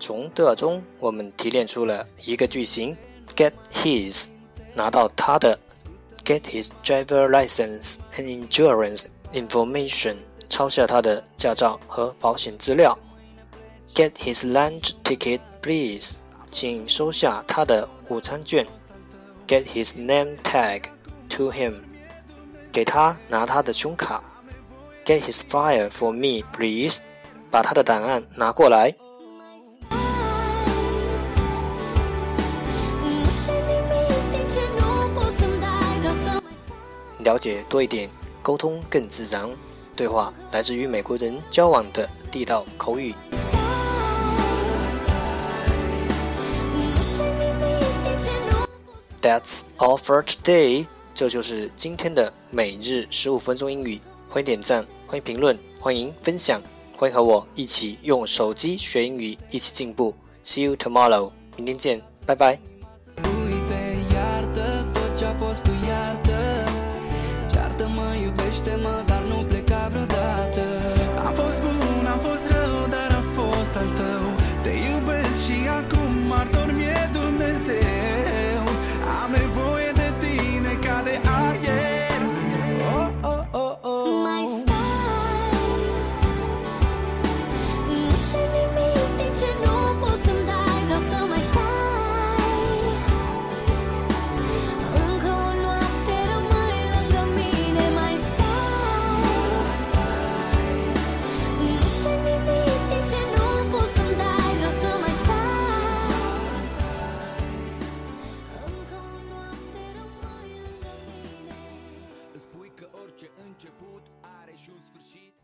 从对话中，我们提炼出了一个句型：get his，拿到他的；get his driver license and insurance information，抄下他的驾照和保险资料；get his lunch ticket please，请收下他的午餐券；get his name tag to him，给他拿他的胸卡；get his file for me please，把他的档案拿过来。了解多一点，沟通更自然。对话来自于美国人交往的地道口语。That's all for today。这就是今天的每日十五分钟英语。欢迎点赞，欢迎评论，欢迎分享，欢迎和我一起用手机学英语，一起进步。See you tomorrow。明天见，拜拜。Każdy ma și un sfârșit